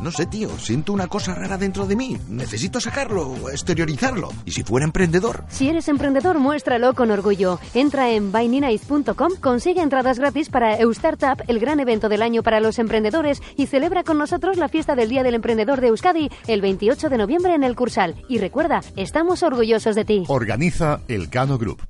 No sé, tío, siento una cosa rara dentro de mí. Necesito sacarlo, exteriorizarlo. ¿Y si fuera emprendedor? Si eres emprendedor, muéstralo con orgullo. Entra en buyninice.com, consigue entradas gratis para Eustartup, el gran evento del año para los emprendedores, y celebra con nosotros la fiesta del Día del Emprendedor de Euskadi el 28 de noviembre en el Cursal. Y recuerda, estamos orgullosos de ti. Organiza el Cano Group.